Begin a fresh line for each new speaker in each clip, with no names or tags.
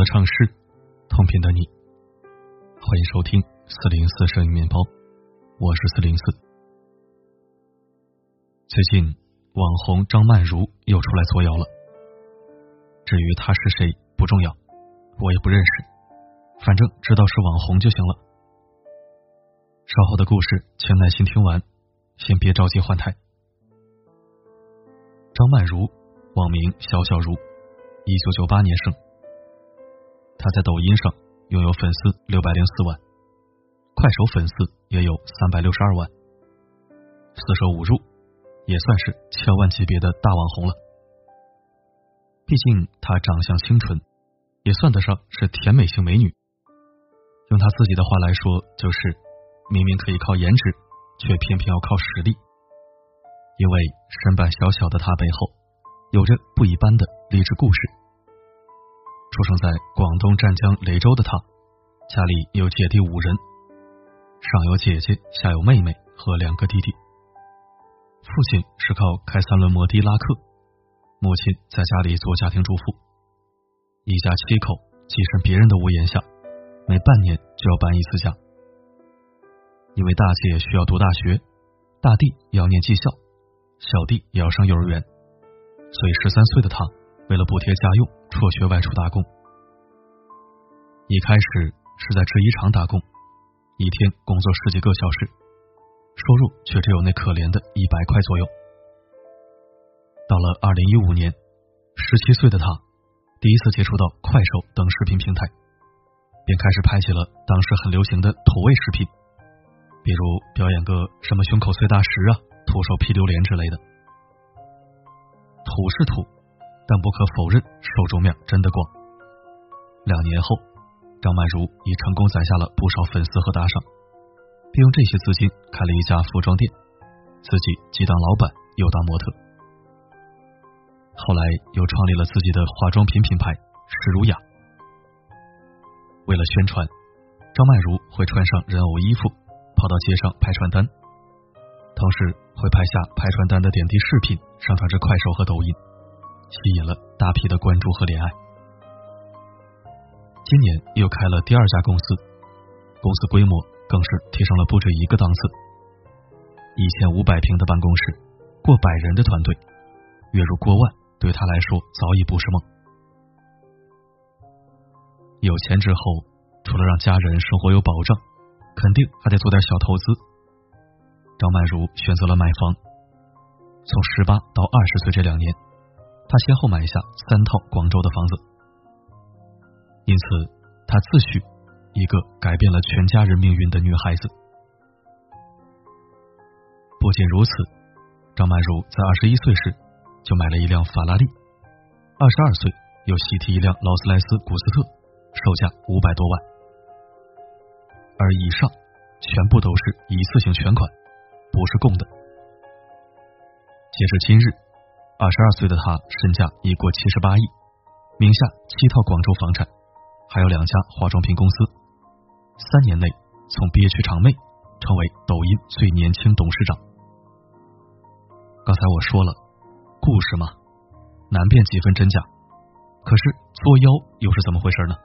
的城市，同频的你，欢迎收听四零四声音面包，我是四零四。最近网红张曼如又出来作妖了，至于她是谁不重要，我也不认识，反正知道是网红就行了。稍后的故事，请耐心听完，先别着急换台。张曼如，网名小小如，一九九八年生。她在抖音上拥有粉丝六百零四万，快手粉丝也有三百六十二万，四舍五入也算是千万级别的大网红了。毕竟她长相清纯，也算得上是甜美型美女。用她自己的话来说，就是明明可以靠颜值，却偏偏要靠实力。因为身板小小的她背后，有着不一般的励志故事。出生在广东湛江雷州的他，家里有姐弟五人，上有姐姐，下有妹妹和两个弟弟。父亲是靠开三轮摩的拉客，母亲在家里做家庭主妇。一家七口跻身别人的屋檐下，每半年就要搬一次家。因为大姐需要读大学，大弟要念技校，小弟也要上幼儿园，所以十三岁的他。为了补贴家用，辍学外出打工。一开始是在制衣厂打工，一天工作十几个小时，收入却只有那可怜的一百块左右。到了二零一五年，十七岁的他第一次接触到快手等视频平台，便开始拍起了当时很流行的土味视频，比如表演个什么胸口碎大石啊、徒手劈榴莲之类的。土是土。但不可否认，受众面真的广。两年后，张曼如已成功攒下了不少粉丝和打赏，并用这些资金开了一家服装店，自己既当老板又当模特。后来又创立了自己的化妆品品牌施如雅。为了宣传，张曼如会穿上人偶衣服，跑到街上拍传单，同时会拍下拍传单的点滴视频，上传至快手和抖音。吸引了大批的关注和怜爱。今年又开了第二家公司，公司规模更是提升了不止一个档次。一千五百平的办公室，过百人的团队，月入过万，对他来说早已不是梦。有钱之后，除了让家人生活有保障，肯定还得做点小投资。张曼如选择了买房，从十八到二十岁这两年。他先后买下三套广州的房子，因此他自诩一个改变了全家人命运的女孩子。不仅如此，张曼如在二十一岁时就买了一辆法拉利，二十二岁又喜提一辆劳斯莱斯古斯特，售价五百多万，而以上全部都是一次性全款，不是供的。截至今日。二十二岁的他身价已过七十八亿，名下七套广州房产，还有两家化妆品公司。三年内从憋屈场妹成为抖音最年轻董事长。刚才我说了，故事嘛，难辨几分真假。可是作妖又是怎么回事呢？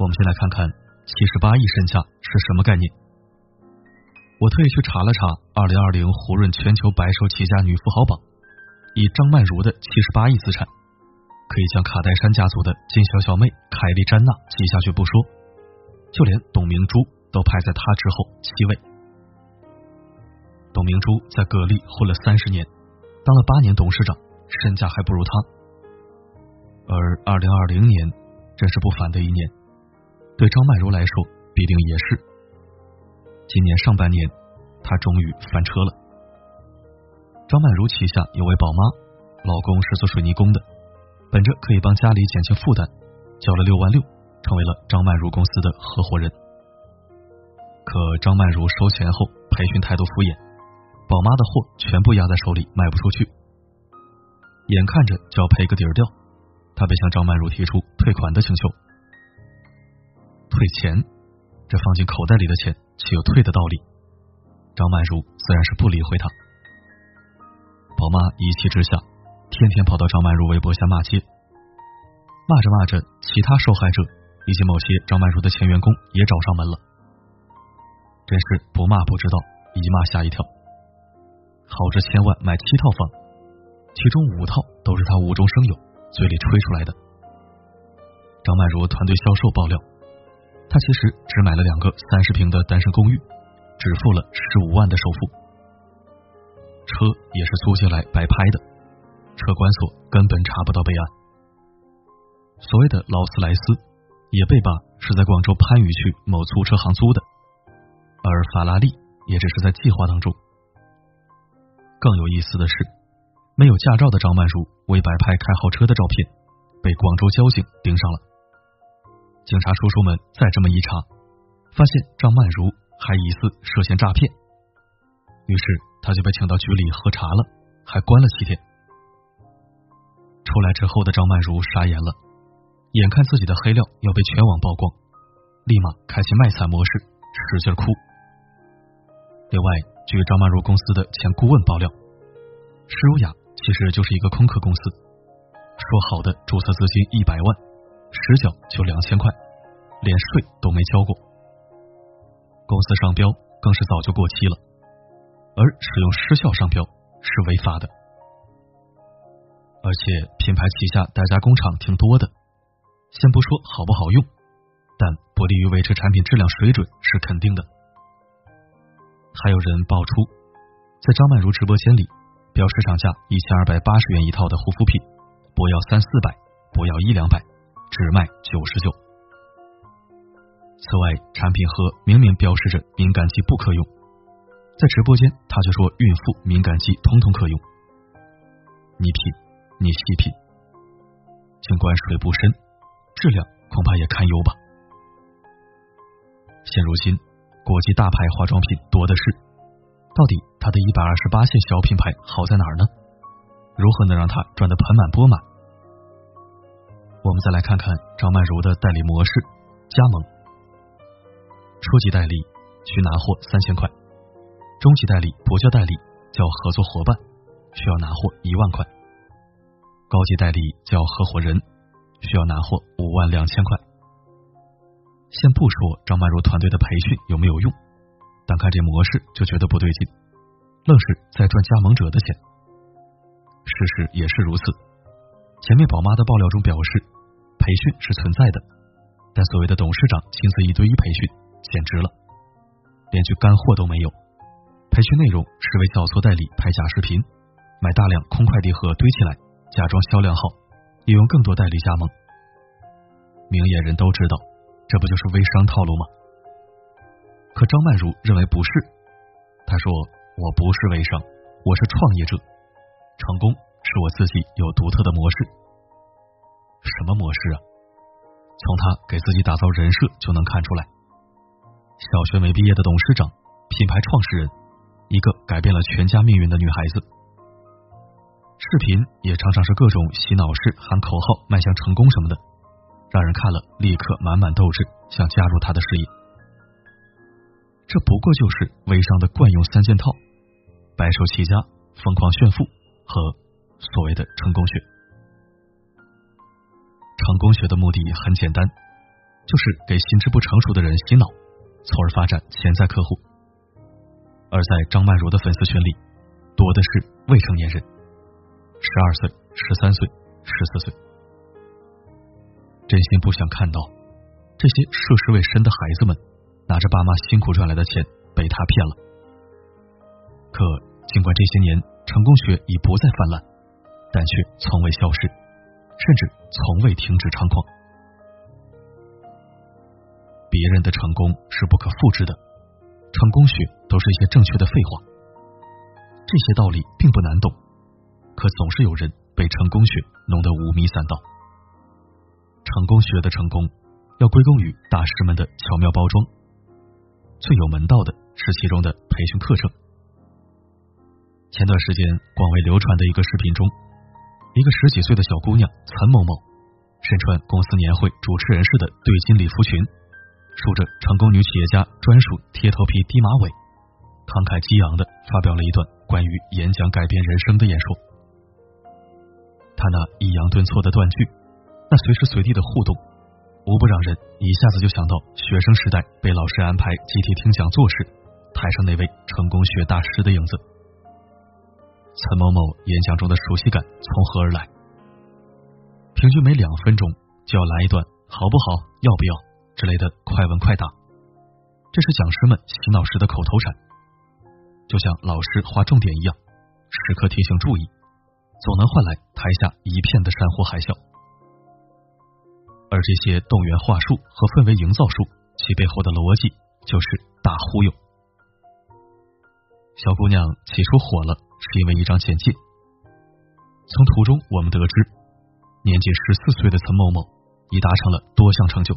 我们先来看看七十八亿身价是什么概念。我特意去查了查二零二零胡润全球白手起家女富豪榜。以张曼如的七十八亿资产，可以将卡戴珊家族的金小小妹凯莉詹娜挤下去不说，就连董明珠都排在她之后七位。董明珠在格力混了三十年，当了八年董事长，身价还不如她。而二零二零年真是不凡的一年，对张曼如来说必定也是。今年上半年，她终于翻车了。张曼如旗下有位宝妈，老公是做水泥工的，本着可以帮家里减轻负担，交了六万六，成为了张曼如公司的合伙人。可张曼如收钱后培训态度敷衍，宝妈的货全部压在手里卖不出去，眼看着就要赔个底儿掉，他便向张曼如提出退款的请求。退钱？这放进口袋里的钱岂有退的道理？张曼如自然是不理会他。宝妈一气之下，天天跑到张曼如微博下骂街。骂着骂着，其他受害者以及某些张曼如的前员工也找上门了。真是不骂不知道，一骂吓一跳。豪值千万买七套房，其中五套都是他无中生有、嘴里吹出来的。张曼如团队销售爆料，他其实只买了两个三十平的单身公寓，只付了十五万的首付，车也是租进来白拍的，车管所根本查不到备案。所谓的劳斯莱斯也被扒是在广州番禺区某租车行租的，而法拉利也只是在计划当中。更有意思的是，没有驾照的张曼如为摆拍开豪车的照片，被广州交警盯上了。警察叔叔们再这么一查，发现张曼如还疑似涉嫌诈骗，于是他就被请到局里喝茶了，还关了七天。出来之后的张曼如傻眼了。眼看自己的黑料要被全网曝光，立马开启卖惨模式，使劲哭。另外，据张曼如公司的前顾问爆料，施如雅其实就是一个空壳公司，说好的注册资金一百万，实缴就两千块，连税都没交过。公司商标更是早就过期了，而使用失效商标是违法的。而且品牌旗下代加工厂挺多的。先不说好不好用，但不利于维持产品质量水准是肯定的。还有人爆出，在张曼如直播间里标市场价一千二百八十元一套的护肤品，不要三四百，不要一两百，只卖九十九。此外，产品盒明明标示着敏感肌不可用，在直播间他却说孕妇敏感肌通通可用。你品，你细品，尽管水不深。质量恐怕也堪忧吧。现如今，国际大牌化妆品多的是，到底它的一百二十八线小品牌好在哪儿呢？如何能让它赚得盆满钵满？我们再来看看张曼如的代理模式：加盟，初级代理需拿货三千块，中级代理不叫代理，叫合作伙伴，需要拿货一万块，高级代理叫合伙人。需要拿货五万两千块。先不说张曼如团队的培训有没有用，单看这模式就觉得不对劲，愣是在赚加盟者的钱。事实也是如此。前面宝妈的爆料中表示，培训是存在的，但所谓的董事长亲自一对一培训，简直了，连句干货都没有。培训内容是为教唆代理拍假视频，买大量空快递盒堆起来，假装销量好。利用更多代理加盟，明眼人都知道，这不就是微商套路吗？可张曼如认为不是，他说：“我不是微商，我是创业者，成功是我自己有独特的模式。什么模式啊？从他给自己打造人设就能看出来。小学没毕业的董事长，品牌创始人，一个改变了全家命运的女孩子。”视频也常常是各种洗脑式喊口号迈向成功什么的，让人看了立刻满满斗志，想加入他的事业。这不过就是微商的惯用三件套：白手起家、疯狂炫富和所谓的成功学。成功学的目的很简单，就是给心智不成熟的人洗脑，从而发展潜在客户。而在张曼如的粉丝群里，多的是未成年人。十二岁、十三岁、十四岁，真心不想看到这些涉世未深的孩子们拿着爸妈辛苦赚来的钱被他骗了。可尽管这些年成功学已不再泛滥，但却从未消失，甚至从未停止猖狂。别人的成功是不可复制的，成功学都是一些正确的废话。这些道理并不难懂。可总是有人被成功学弄得五迷三道。成功学的成功要归功于大师们的巧妙包装，最有门道的是其中的培训课程。前段时间广为流传的一个视频中，一个十几岁的小姑娘岑某某，身穿公司年会主持人式的对襟礼服裙，梳着成功女企业家专属贴头皮低马尾，慷慨激昂的发表了一段关于演讲改变人生的演说。他那抑扬顿挫的断句，那随时随地的互动，无不让人一下子就想到学生时代被老师安排集体听讲座时，台上那位成功学大师的影子。陈某某演讲中的熟悉感从何而来？平均每两分钟就要来一段“好不好，要不要”之类的快问快答，这是讲师们洗脑时的口头禅，就像老师划重点一样，时刻提醒注意，总能换来台下一片的山呼海啸。而这些动员话术和氛围营造术，其背后的逻辑就是大忽悠。小姑娘起初火了，是因为一张简介。从图中我们得知，年仅十四岁的岑某某已达成了多项成就。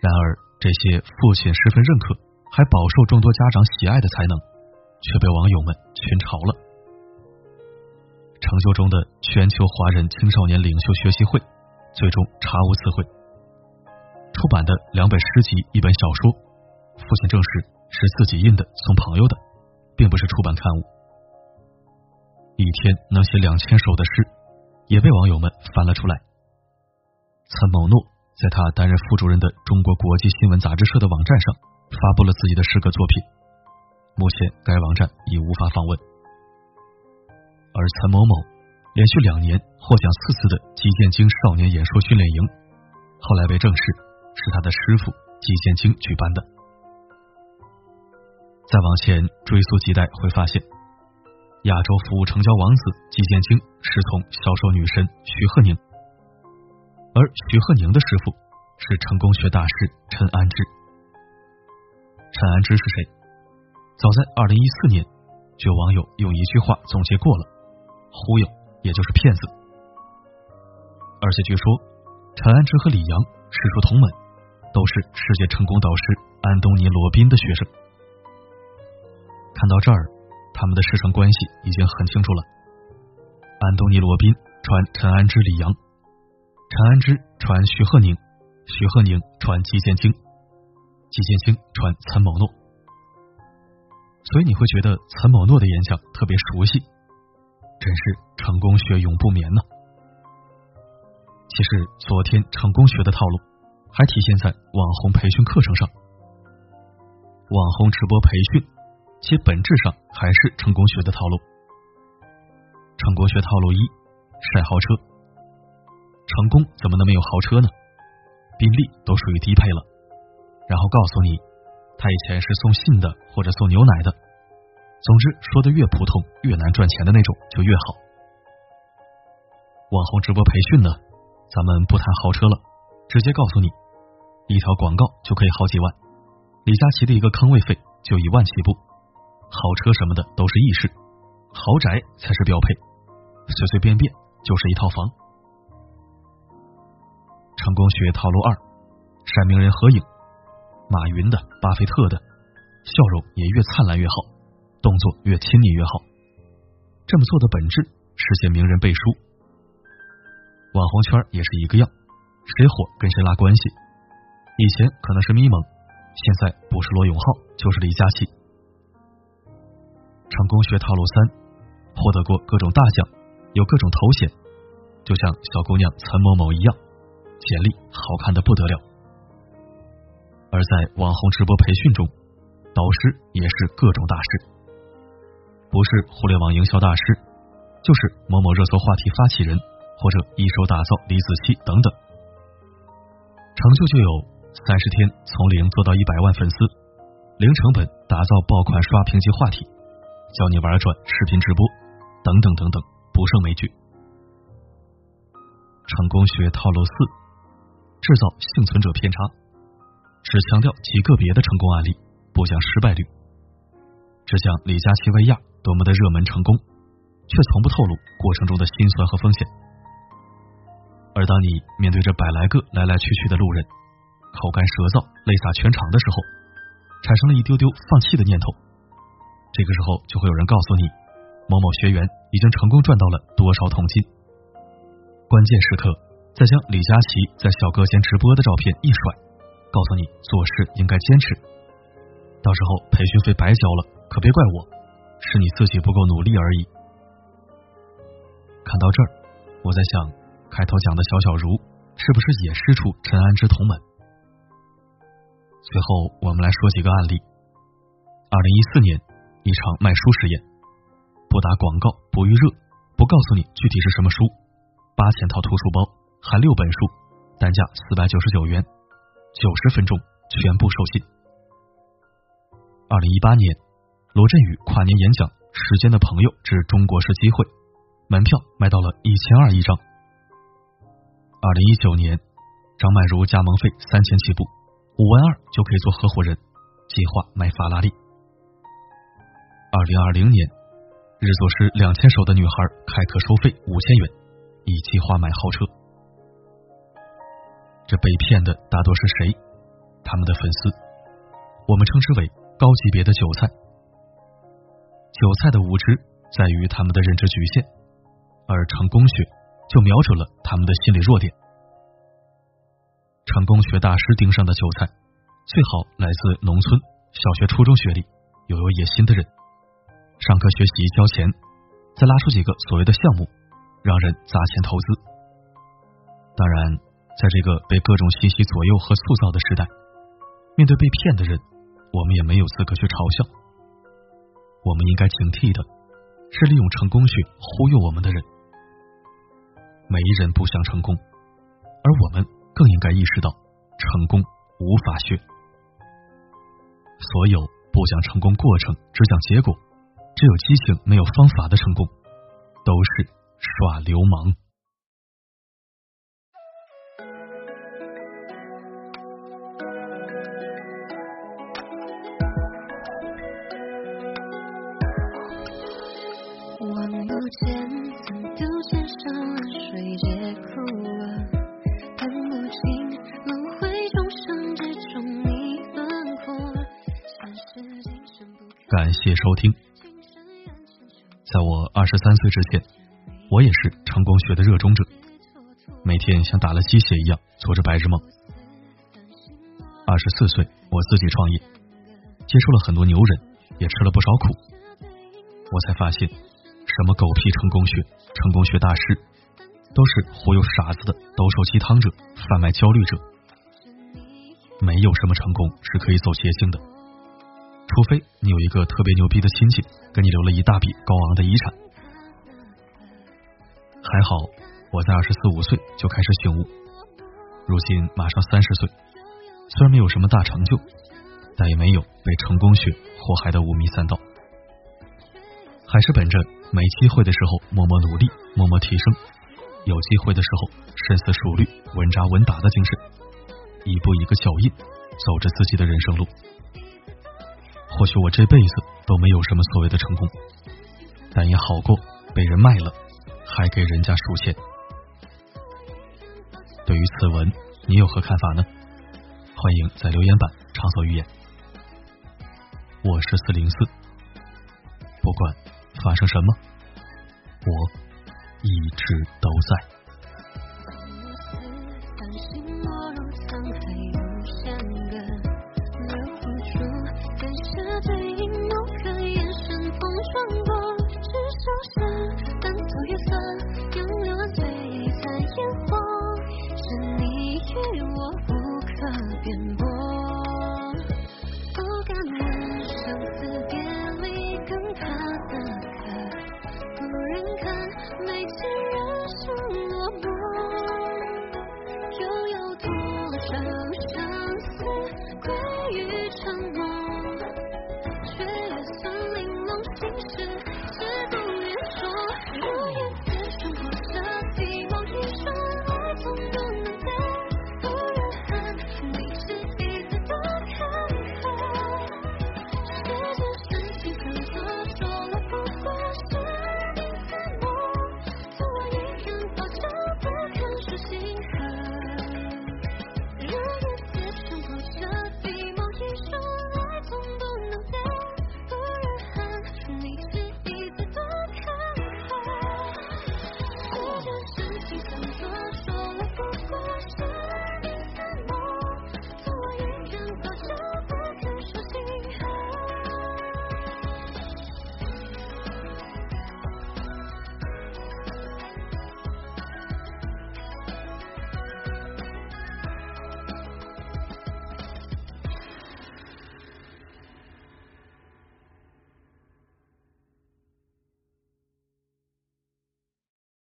然而，这些父亲十分认可，还饱受众多家长喜爱的才能，却被网友们群嘲了。成就中的全球华人青少年领袖学习会。最终查无此会。出版的两本诗集，一本小说，父亲证实是自己印的，送朋友的，并不是出版刊物。一天能写两千首的诗，也被网友们翻了出来。岑某诺在他担任副主任的中国国际新闻杂志社的网站上发布了自己的诗歌作品，目前该网站已无法访问。而陈某某。连续两年获奖四次的季建京少年演说训练营，后来被证实是他的师傅季建京举办的。再往前追溯几代，会发现亚洲服务成交王子季建京师从销售女神徐鹤宁，而徐鹤宁的师傅是成功学大师陈安之。陈安之是谁？早在二零一四年，就有网友用一句话总结过了：忽悠。也就是骗子，而且据说陈安之和李阳师出同门，都是世界成功导师安东尼·罗宾的学生。看到这儿，他们的师承关系已经很清楚了。安东尼·罗宾传陈安之、李阳，陈安之传徐鹤宁，徐鹤宁传季建清，季建清传岑某诺。所以你会觉得岑某诺的演讲特别熟悉。真是成功学永不眠呢。其实，昨天成功学的套路还体现在网红培训课程上。网红直播培训，其本质上还是成功学的套路。成功学套路一：晒豪车。成功怎么能没有豪车呢？宾利都属于低配了。然后告诉你，他以前是送信的，或者送牛奶的。总之，说的越普通、越难赚钱的那种就越好。网红直播培训呢，咱们不谈豪车了，直接告诉你，一条广告就可以好几万，李佳琦的一个坑位费就一万起步，豪车什么的都是易事，豪宅才是标配，随随便便就是一套房。成功学套路二：晒名人合影，马云的、巴菲特的，笑容也越灿烂越好。动作越亲昵越好，这么做的本质是见名人背书。网红圈也是一个样，谁火跟谁拉关系。以前可能是咪蒙，现在不是罗永浩就是李佳琦。成功学套路三：获得过各种大奖，有各种头衔，就像小姑娘岑某某一样，简历好看的不得了。而在网红直播培训中，导师也是各种大师。不是互联网营销大师，就是某某热搜话题发起人，或者一手打造李子柒等等，成就就有三十天从零做到一百万粉丝，零成本打造爆款刷屏级话题，教你玩转视频直播等等等等，不胜枚举。成功学套路四：制造幸存者偏差，只强调极个别的成功案例，不讲失败率，只讲李佳琦薇娅。多么的热门成功，却从不透露过程中的辛酸和风险。而当你面对着百来个来来去去的路人，口干舌燥、泪洒全场的时候，产生了一丢丢放弃的念头。这个时候，就会有人告诉你，某某学员已经成功赚到了多少桶金。关键时刻，再将李佳琦在小哥间直播的照片一甩，告诉你做事应该坚持。到时候培训费白交了，可别怪我。是你自己不够努力而已。看到这儿，我在想，开头讲的小小如是不是也师出陈安之同门？最后，我们来说几个案例。二零一四年，一场卖书实验，不打广告，不预热，不告诉你具体是什么书，八千套图书包含六本书，单价四百九十九元，九十分钟全部售罄。二零一八年，罗振宇跨年演讲《时间的朋友之中国式机会》，门票卖到了一千二一张。二零一九年，张曼如加盟费三千起步。五万二就可以做合伙人，计划买法拉利。二零二零年，日作诗两千首的女孩开课收费五千元，以计划买豪车。这被骗的大多是谁？他们的粉丝，我们称之为高级别的韭菜。韭菜的无知在于他们的认知局限，而成功学就瞄准了他们的心理弱点。成功学大师盯上的韭菜，最好来自农村，小学、初中学历，又有野心的人。上课学习交钱，再拉出几个所谓的项目，让人砸钱投资。当然，在这个被各种信息左右和塑造的时代，面对被骗的人，我们也没有资格去嘲笑。我们应该警惕的是利用成功去忽悠我们的人。没人不想成功，而我们。更应该意识到，成功无法学。所有不讲成功过程，只讲结果，只有激情没有方法的成功，都是耍流氓。感谢收听。在我二十三岁之前，我也是成功学的热衷者，每天像打了鸡血一样做着白日梦。二十四岁，我自己创业，接触了很多牛人，也吃了不少苦。我才发现，什么狗屁成功学、成功学大师，都是忽悠傻子的兜售鸡汤者、贩卖焦虑者。没有什么成功是可以走捷径的。除非你有一个特别牛逼的亲戚，给你留了一大笔高昂的遗产。还好我在二十四五岁就开始醒悟，如今马上三十岁，虽然没有什么大成就，但也没有被成功学祸害的五迷三道，还是本着没机会的时候默默努力、默默提升，有机会的时候深思熟虑、稳扎稳打的精神，一步一个脚印，走着自己的人生路。或许我这辈子都没有什么所谓的成功，但也好过被人卖了，还给人家数钱。对于此文，你有何看法呢？欢迎在留言板畅所欲言。我是四零四，不管发生什么，我一直都在。